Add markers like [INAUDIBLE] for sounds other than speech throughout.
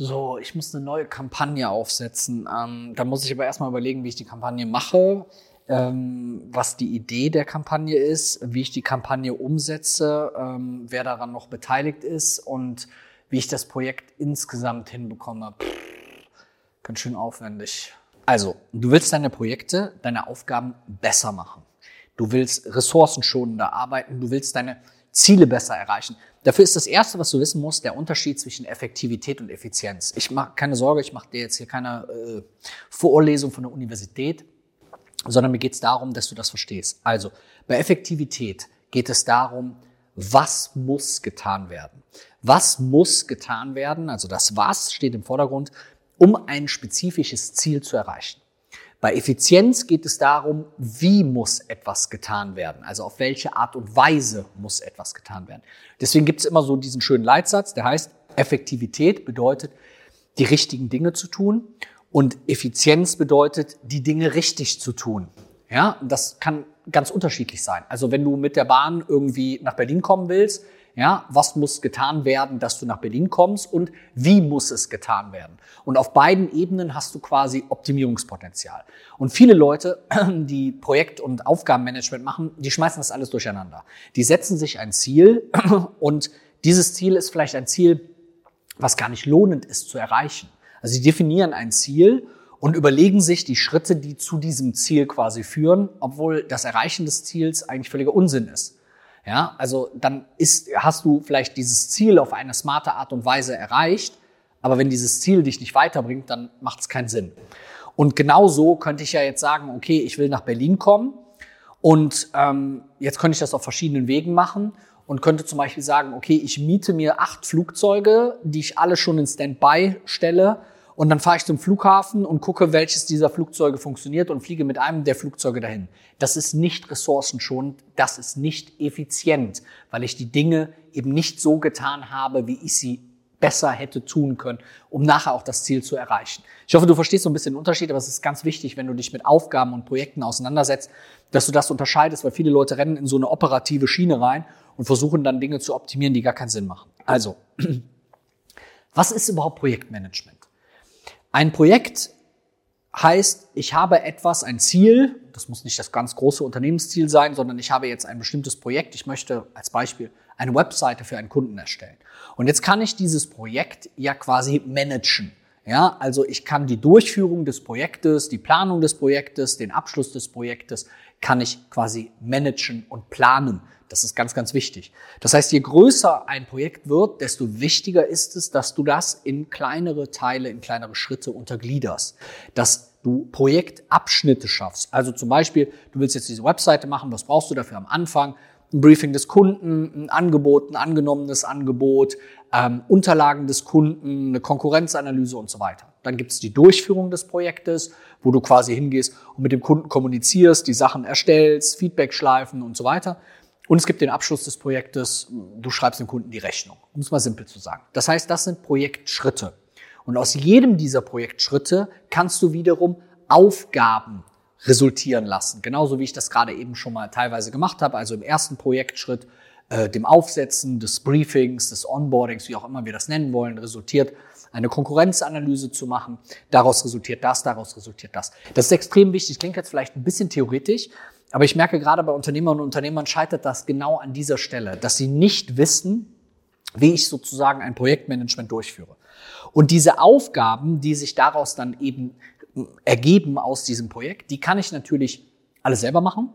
So, ich muss eine neue Kampagne aufsetzen. Ähm, da muss ich aber erstmal überlegen, wie ich die Kampagne mache, ähm, was die Idee der Kampagne ist, wie ich die Kampagne umsetze, ähm, wer daran noch beteiligt ist und wie ich das Projekt insgesamt hinbekomme. Pff, ganz schön aufwendig. Also, du willst deine Projekte, deine Aufgaben besser machen. Du willst ressourcenschonender arbeiten, du willst deine Ziele besser erreichen. Dafür ist das Erste, was du wissen musst, der Unterschied zwischen Effektivität und Effizienz. Ich mache keine Sorge, ich mache dir jetzt hier keine äh, Vorlesung von der Universität, sondern mir geht es darum, dass du das verstehst. Also bei Effektivität geht es darum, was muss getan werden. Was muss getan werden, also das Was steht im Vordergrund, um ein spezifisches Ziel zu erreichen. Bei Effizienz geht es darum, wie muss etwas getan werden, also auf welche Art und Weise muss etwas getan werden. Deswegen gibt es immer so diesen schönen Leitsatz, der heißt, Effektivität bedeutet, die richtigen Dinge zu tun und Effizienz bedeutet, die Dinge richtig zu tun. Ja, das kann ganz unterschiedlich sein. Also wenn du mit der Bahn irgendwie nach Berlin kommen willst, ja, was muss getan werden, dass du nach Berlin kommst und wie muss es getan werden? Und auf beiden Ebenen hast du quasi Optimierungspotenzial. Und viele Leute, [CLEARS THROAT] die Projekt- und Aufgabenmanagement machen, die schmeißen das alles durcheinander. Die setzen sich ein Ziel [CLEARS THROAT] und dieses Ziel ist vielleicht ein Ziel, was gar nicht lohnend ist zu erreichen. Also sie definieren ein Ziel und überlegen sich die Schritte, die zu diesem Ziel quasi führen, obwohl das Erreichen des Ziels eigentlich völliger Unsinn ist. Ja, also dann ist, hast du vielleicht dieses Ziel auf eine smarte Art und Weise erreicht, aber wenn dieses Ziel dich nicht weiterbringt, dann macht es keinen Sinn. Und genau so könnte ich ja jetzt sagen, okay, ich will nach Berlin kommen und ähm, jetzt könnte ich das auf verschiedenen Wegen machen und könnte zum Beispiel sagen, okay, ich miete mir acht Flugzeuge, die ich alle schon in Standby stelle und dann fahre ich zum Flughafen und gucke, welches dieser Flugzeuge funktioniert und fliege mit einem der Flugzeuge dahin. Das ist nicht ressourcenschonend, das ist nicht effizient, weil ich die Dinge eben nicht so getan habe, wie ich sie besser hätte tun können, um nachher auch das Ziel zu erreichen. Ich hoffe, du verstehst so ein bisschen den Unterschied, aber es ist ganz wichtig, wenn du dich mit Aufgaben und Projekten auseinandersetzt, dass du das unterscheidest, weil viele Leute rennen in so eine operative Schiene rein und versuchen dann Dinge zu optimieren, die gar keinen Sinn machen. Also, [CLEARS THROAT] was ist überhaupt Projektmanagement? Ein Projekt heißt, ich habe etwas, ein Ziel, das muss nicht das ganz große Unternehmensziel sein, sondern ich habe jetzt ein bestimmtes Projekt. Ich möchte als Beispiel eine Webseite für einen Kunden erstellen. Und jetzt kann ich dieses Projekt ja quasi managen. Ja, also ich kann die Durchführung des Projektes, die Planung des Projektes, den Abschluss des Projektes, kann ich quasi managen und planen. Das ist ganz, ganz wichtig. Das heißt, je größer ein Projekt wird, desto wichtiger ist es, dass du das in kleinere Teile, in kleinere Schritte untergliederst. Dass du Projektabschnitte schaffst. Also zum Beispiel, du willst jetzt diese Webseite machen, was brauchst du dafür am Anfang? Ein Briefing des Kunden, ein Angebot, ein angenommenes Angebot, ähm, Unterlagen des Kunden, eine Konkurrenzanalyse und so weiter. Dann gibt es die Durchführung des Projektes, wo du quasi hingehst und mit dem Kunden kommunizierst, die Sachen erstellst, Feedback schleifen und so weiter. Und es gibt den Abschluss des Projektes, du schreibst dem Kunden die Rechnung, um es mal simpel zu sagen. Das heißt, das sind Projektschritte. Und aus jedem dieser Projektschritte kannst du wiederum Aufgaben resultieren lassen. Genauso wie ich das gerade eben schon mal teilweise gemacht habe. Also im ersten Projektschritt, äh, dem Aufsetzen des Briefings, des Onboardings, wie auch immer wir das nennen wollen, resultiert eine Konkurrenzanalyse zu machen. Daraus resultiert das, daraus resultiert das. Das ist extrem wichtig. Klingt jetzt vielleicht ein bisschen theoretisch, aber ich merke gerade bei Unternehmern und Unternehmern scheitert das genau an dieser Stelle, dass sie nicht wissen, wie ich sozusagen ein Projektmanagement durchführe. Und diese Aufgaben, die sich daraus dann eben ergeben aus diesem Projekt, die kann ich natürlich alles selber machen.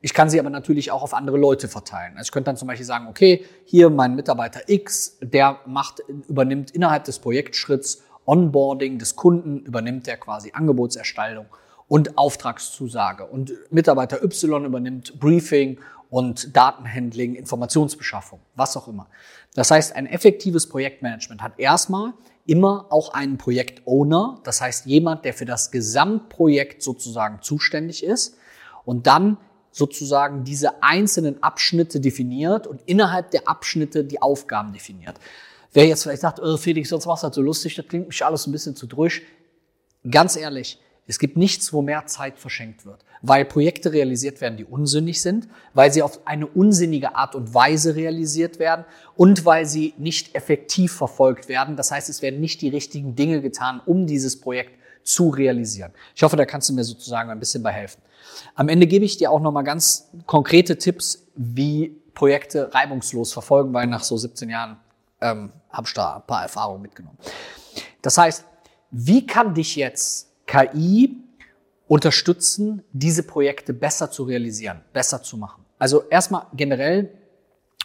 Ich kann sie aber natürlich auch auf andere Leute verteilen. Also ich könnte dann zum Beispiel sagen, okay, hier mein Mitarbeiter X, der macht, übernimmt innerhalb des Projektschritts Onboarding des Kunden, übernimmt der quasi Angebotserstellung und Auftragszusage. Und Mitarbeiter Y übernimmt Briefing und Datenhandling, Informationsbeschaffung, was auch immer. Das heißt, ein effektives Projektmanagement hat erstmal immer auch einen Projektowner, das heißt jemand, der für das Gesamtprojekt sozusagen zuständig ist und dann sozusagen diese einzelnen Abschnitte definiert und innerhalb der Abschnitte die Aufgaben definiert. Wer jetzt vielleicht sagt, oh Felix, sonst machst du halt so lustig, das klingt mich alles ein bisschen zu drüsch. Ganz ehrlich, Es gibt nichts, wo mehr Zeit verschenkt wird, weil Projekte realisiert werden, die unsinnig sind, weil sie auf eine unsinnige Art und Weise realisiert werden und weil sie nicht effektiv verfolgt werden. Das heißt, es werden nicht die richtigen Dinge getan, um dieses Projekt zu realisieren. Ich hoffe, da kannst du mir sozusagen ein bisschen bei helfen. Am Ende gebe ich dir auch nochmal ganz konkrete Tipps, wie Projekte reibungslos verfolgen, weil nach so 17 Jahren ähm, habe ich da ein paar Erfahrungen mitgenommen. Das heißt, wie kann dich jetzt KI unterstützen, diese Projekte besser zu realisieren, besser zu machen? Also erstmal generell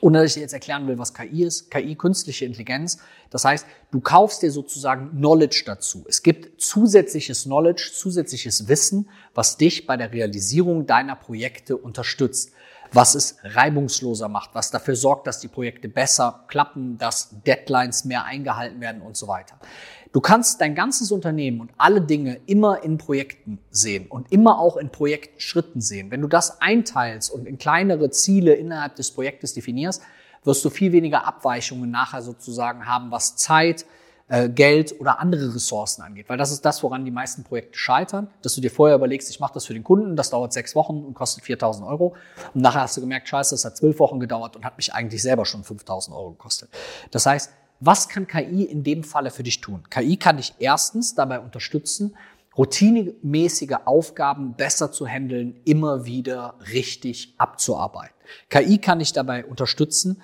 ohne dass ich jetzt erklären will, was KI ist. KI, künstliche Intelligenz. Das heißt, du kaufst dir sozusagen Knowledge dazu. Es gibt zusätzliches Knowledge, zusätzliches Wissen, was dich bei der Realisierung deiner Projekte unterstützt. Was es reibungsloser macht, was dafür sorgt, dass die Projekte besser klappen, dass Deadlines mehr eingehalten werden und so weiter. Du kannst dein ganzes Unternehmen und alle Dinge immer in Projekten sehen und immer auch in Projektschritten sehen. Wenn du das einteilst und in kleinere Ziele innerhalb des Projektes definierst, wirst du viel weniger Abweichungen nachher sozusagen haben, was Zeit, äh, Geld oder andere Ressourcen angeht. Weil das ist das, woran die meisten Projekte scheitern, dass du dir vorher überlegst, ich mache das für den Kunden, das dauert sechs Wochen und kostet 4.000 Euro. Und nachher hast du gemerkt, scheiße, das hat zwölf Wochen gedauert und hat mich eigentlich selber schon 5.000 Euro gekostet. Das heißt, was kann KI in dem Falle für dich tun? KI kann dich erstens dabei unterstützen, routinemäßige Aufgaben besser zu handeln, immer wieder richtig abzuarbeiten. KI kann dich dabei unterstützen,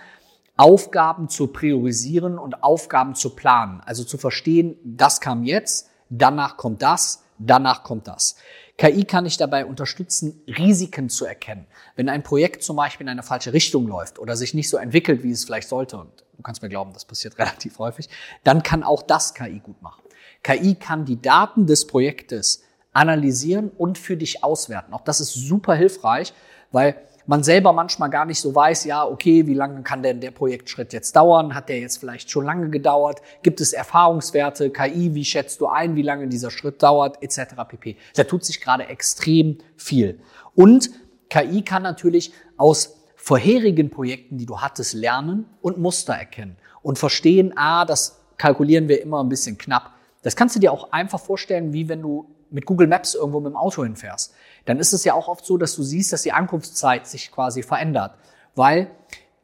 Aufgaben zu priorisieren und Aufgaben zu planen. Also zu verstehen, das kam jetzt, danach kommt das, danach kommt das. KI kann dich dabei unterstützen, Risiken zu erkennen. Wenn ein Projekt zum Beispiel in eine falsche Richtung läuft oder sich nicht so entwickelt, wie es vielleicht sollte, und du kannst mir glauben, das passiert [LAUGHS] relativ häufig, dann kann auch das KI gut machen. KI kann die Daten des Projektes analysieren und für dich auswerten. Auch das ist super hilfreich, weil man selber manchmal gar nicht so weiß, ja, okay, wie lange kann denn der Projektschritt jetzt dauern? Hat der jetzt vielleicht schon lange gedauert? Gibt es Erfahrungswerte? KI, wie schätzt du ein, wie lange dieser Schritt dauert? Etc. pp. Da tut sich gerade extrem viel. Und KI kann natürlich aus vorherigen Projekten, die du hattest, lernen und Muster erkennen und verstehen, ah, das kalkulieren wir immer ein bisschen knapp. Das kannst du dir auch einfach vorstellen, wie wenn du mit Google Maps irgendwo mit dem Auto hinfährst. Dann ist es ja auch oft so, dass du siehst, dass die Ankunftszeit sich quasi verändert, weil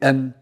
ähm,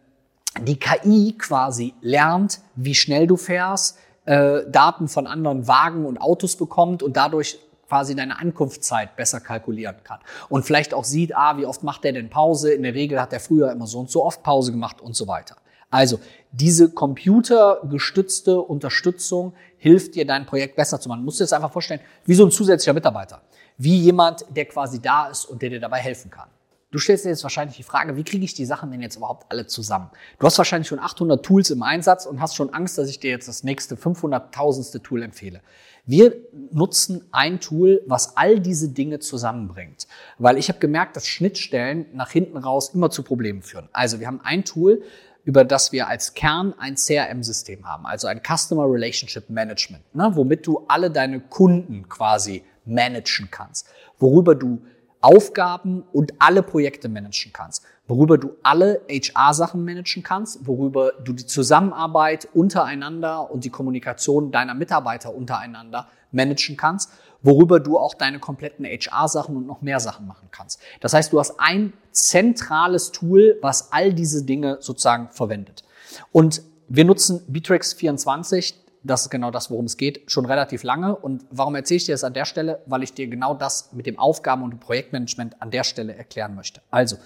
die KI quasi lernt, wie schnell du fährst, äh, Daten von anderen Wagen und Autos bekommt und dadurch quasi deine Ankunftszeit besser kalkulieren kann. Und vielleicht auch sieht, ah, wie oft macht der denn Pause? In der Regel hat er früher immer so und so oft Pause gemacht und so weiter. Also, diese computergestützte Unterstützung hilft dir, dein Projekt besser zu machen. Du musst dir das einfach vorstellen, wie so ein zusätzlicher Mitarbeiter. Wie jemand, der quasi da ist und der dir dabei helfen kann. Du stellst dir jetzt wahrscheinlich die Frage, wie kriege ich die Sachen denn jetzt überhaupt alle zusammen? Du hast wahrscheinlich schon 800 Tools im Einsatz und hast schon Angst, dass ich dir jetzt das nächste 500.000. Tool empfehle. Wir nutzen ein Tool, was all diese Dinge zusammenbringt. Weil ich habe gemerkt, dass Schnittstellen nach hinten raus immer zu Problemen führen. Also wir haben ein Tool, über das wir als Kern ein CRM-System haben, also ein Customer Relationship Management, ne, womit du alle deine Kunden quasi managen kannst, worüber du Aufgaben und alle Projekte managen kannst, worüber du alle HR-Sachen managen kannst, worüber du die Zusammenarbeit untereinander und die Kommunikation deiner Mitarbeiter untereinander managen kannst, worüber du auch deine kompletten HR-Sachen und noch mehr Sachen machen kannst. Das heißt, du hast ein zentrales Tool, was all diese Dinge sozusagen verwendet. Und wir nutzen Bittrex 24 das ist genau das, worum es geht, schon relativ lange. Und warum erzähle ich dir das an der Stelle? Weil ich dir genau das mit dem Aufgaben- und Projektmanagement an der Stelle erklären möchte. Also,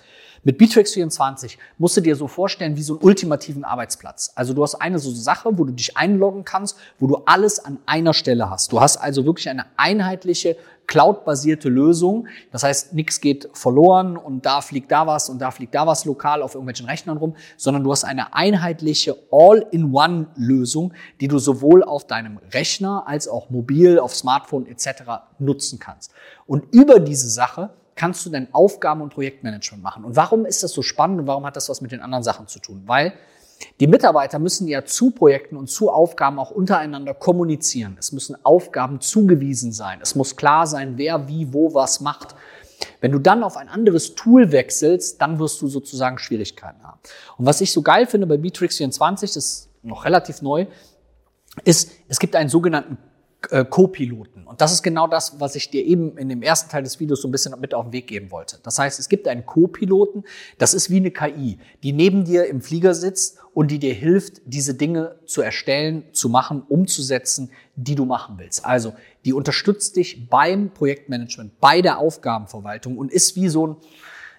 mit Bittrex 24 musst du dir so vorstellen wie so einen ultimativen Arbeitsplatz. Also du hast eine so Sache, wo du dich einloggen kannst, wo du alles an einer Stelle hast. Du hast also wirklich eine einheitliche cloud-basierte Lösung. Das heißt, nichts geht verloren und da fliegt da was und da fliegt da was lokal auf irgendwelchen Rechnern rum, sondern du hast eine einheitliche All-in-One-Lösung, die du sowohl auf deinem Rechner als auch mobil, auf Smartphone etc. nutzen kannst. Und über diese Sache kannst du dein Aufgaben- und Projektmanagement machen. Und warum ist das so spannend und warum hat das was mit den anderen Sachen zu tun? Weil die Mitarbeiter müssen ja zu Projekten und zu Aufgaben auch untereinander kommunizieren. Es müssen Aufgaben zugewiesen sein. Es muss klar sein, wer wie wo was macht. Wenn du dann auf ein anderes Tool wechselst, dann wirst du sozusagen Schwierigkeiten haben. Und was ich so geil finde bei Bitrix 24, das ist noch relativ neu, ist, es gibt einen sogenannten äh, Co-Piloten. Und das ist genau das, was ich dir eben in dem ersten Teil des Videos so ein bisschen mit auf den Weg geben wollte. Das heißt, es gibt einen Co-Piloten, das ist wie eine KI, die neben dir im Flieger sitzt und die dir hilft, diese Dinge zu erstellen, zu machen, umzusetzen, die du machen willst. Also, die unterstützt dich beim Projektmanagement, bei der Aufgabenverwaltung und ist wie so ein,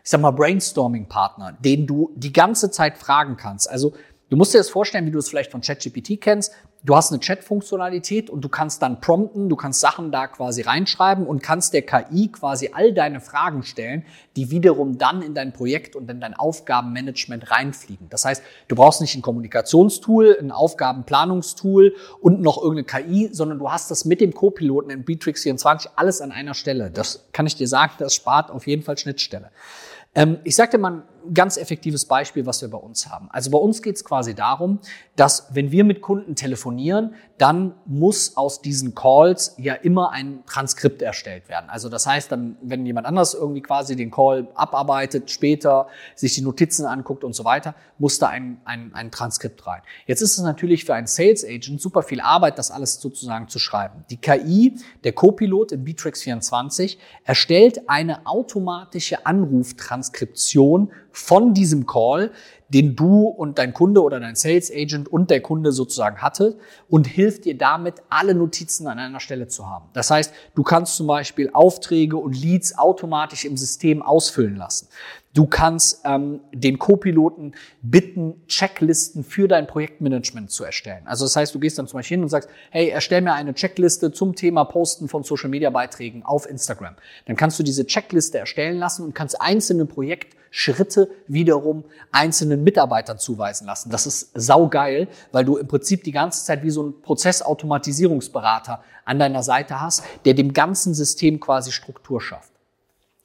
ich sag mal, Brainstorming-Partner, den du die ganze Zeit fragen kannst. Also, du musst dir das vorstellen, wie du es vielleicht von ChatGPT kennst. Du hast eine Chat-Funktionalität und du kannst dann prompten, du kannst Sachen da quasi reinschreiben und kannst der KI quasi all deine Fragen stellen, die wiederum dann in dein Projekt und in dein Aufgabenmanagement reinfliegen. Das heißt, du brauchst nicht ein Kommunikationstool, ein Aufgabenplanungstool und noch irgendeine KI, sondern du hast das mit dem Co-Piloten in Beatrix 24 alles an einer Stelle. Das kann ich dir sagen, das spart auf jeden Fall Schnittstelle. Ähm, ich sagte mal ganz effektives Beispiel, was wir bei uns haben. Also bei uns geht es quasi darum, dass wenn wir mit Kunden telefonieren, dann muss aus diesen Calls ja immer ein Transkript erstellt werden. Also das heißt dann, wenn jemand anders irgendwie quasi den Call abarbeitet, später sich die Notizen anguckt und so weiter, muss da ein, ein, ein Transkript rein. Jetzt ist es natürlich für einen Sales Agent super viel Arbeit, das alles sozusagen zu schreiben. Die KI, der Copilot in Bitrix 24, erstellt eine automatische Anruftranskription von diesem Call, den du und dein Kunde oder dein Sales Agent und der Kunde sozusagen hatte und hilft dir damit, alle Notizen an einer Stelle zu haben. Das heißt, du kannst zum Beispiel Aufträge und Leads automatisch im System ausfüllen lassen. Du kannst ähm, den Co-Piloten bitten, Checklisten für dein Projektmanagement zu erstellen. Also das heißt, du gehst dann zum Beispiel hin und sagst, hey, erstell mir eine Checkliste zum Thema Posten von Social-Media-Beiträgen auf Instagram. Dann kannst du diese Checkliste erstellen lassen und kannst einzelne Projektschritte wiederum einzelnen Mitarbeitern zuweisen lassen. Das ist saugeil, weil du im Prinzip die ganze Zeit wie so ein Prozessautomatisierungsberater an deiner Seite hast, der dem ganzen System quasi Struktur schafft.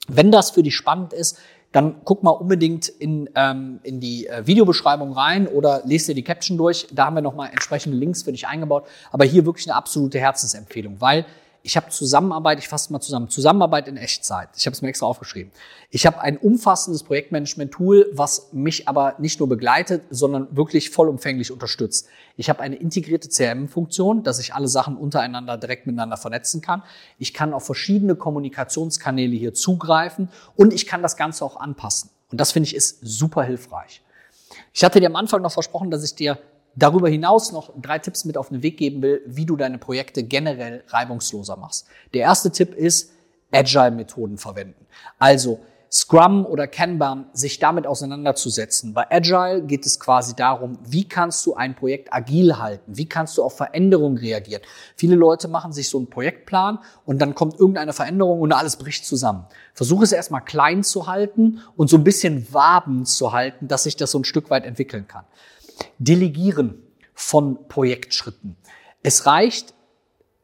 Wenn das für dich spannend ist, dann guck mal unbedingt in, ähm, in die äh, Videobeschreibung rein oder lest dir die Caption durch. Da haben wir nochmal entsprechende Links für dich eingebaut. Aber hier wirklich eine absolute Herzensempfehlung, weil ich habe Zusammenarbeit, ich fasse mal zusammen, Zusammenarbeit in Echtzeit. Ich habe es mir extra aufgeschrieben. Ich habe ein umfassendes Projektmanagement-Tool, was mich aber nicht nur begleitet, sondern wirklich vollumfänglich unterstützt. Ich habe eine integrierte CRM-Funktion, dass ich alle Sachen untereinander direkt miteinander vernetzen kann. Ich kann auf verschiedene Kommunikationskanäle hier zugreifen und ich kann das Ganze auch anpassen. Und das finde ich ist super hilfreich. Ich hatte dir am Anfang noch versprochen, dass ich dir darüber hinaus noch drei Tipps mit auf den Weg geben will, wie du deine Projekte generell reibungsloser machst. Der erste Tipp ist, Agile-Methoden verwenden. Also Scrum oder Kanban, sich damit auseinanderzusetzen. Bei Agile geht es quasi darum, wie kannst du ein Projekt agil halten? Wie kannst du auf Veränderungen reagieren? Viele Leute machen sich so einen Projektplan und dann kommt irgendeine Veränderung und alles bricht zusammen. Versuche es erstmal klein zu halten und so ein bisschen wabend zu halten, dass sich das so ein Stück weit entwickeln kann. Delegieren von Projektschritten. Es reicht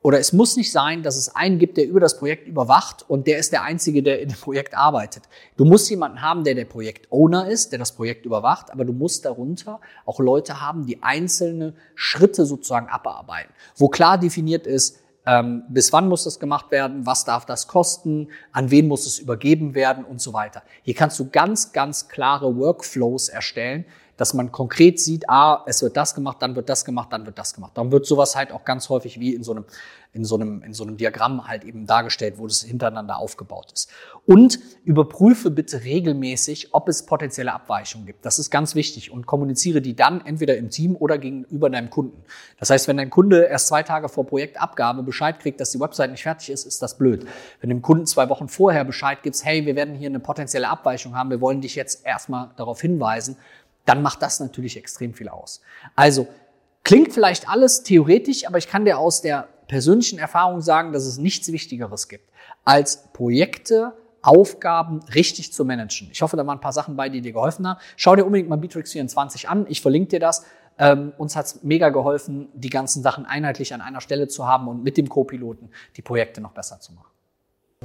oder es muss nicht sein, dass es einen gibt, der über das Projekt überwacht und der ist der Einzige, der in dem Projekt arbeitet. Du musst jemanden haben, der der Projektowner ist, der das Projekt überwacht, aber du musst darunter auch Leute haben, die einzelne Schritte sozusagen abarbeiten, wo klar definiert ist, ähm, bis wann muss das gemacht werden, was darf das kosten, an wen muss es übergeben werden und so weiter. Hier kannst du ganz, ganz klare Workflows erstellen, dass man konkret sieht, ah, es wird das gemacht, dann wird das gemacht, dann wird das gemacht. Dann wird sowas halt auch ganz häufig wie in so einem, in so einem, in so einem Diagramm halt eben dargestellt, wo das hintereinander aufgebaut ist. Und überprüfe bitte regelmäßig, ob es potenzielle Abweichungen gibt. Das ist ganz wichtig und kommuniziere die dann entweder im Team oder gegenüber deinem Kunden. Das heißt, wenn dein Kunde erst zwei Tage vor Projektabgabe Bescheid kriegt, dass die Website nicht fertig ist, ist das blöd. Wenn dem Kunden zwei Wochen vorher Bescheid gibst, hey, wir werden hier eine potenzielle Abweichung haben, wir wollen dich jetzt erstmal darauf hinweisen, dann macht das natürlich extrem viel aus. Also klingt vielleicht alles theoretisch, aber ich kann dir aus der persönlichen Erfahrung sagen, dass es nichts Wichtigeres gibt, als Projekte, Aufgaben richtig zu managen. Ich hoffe, da waren ein paar Sachen bei, die dir geholfen haben. Schau dir unbedingt mal Bitrix 24 an. Ich verlinke dir das. Ähm, uns hat's mega geholfen, die ganzen Sachen einheitlich an einer Stelle zu haben und mit dem Co-Piloten die Projekte noch besser zu machen.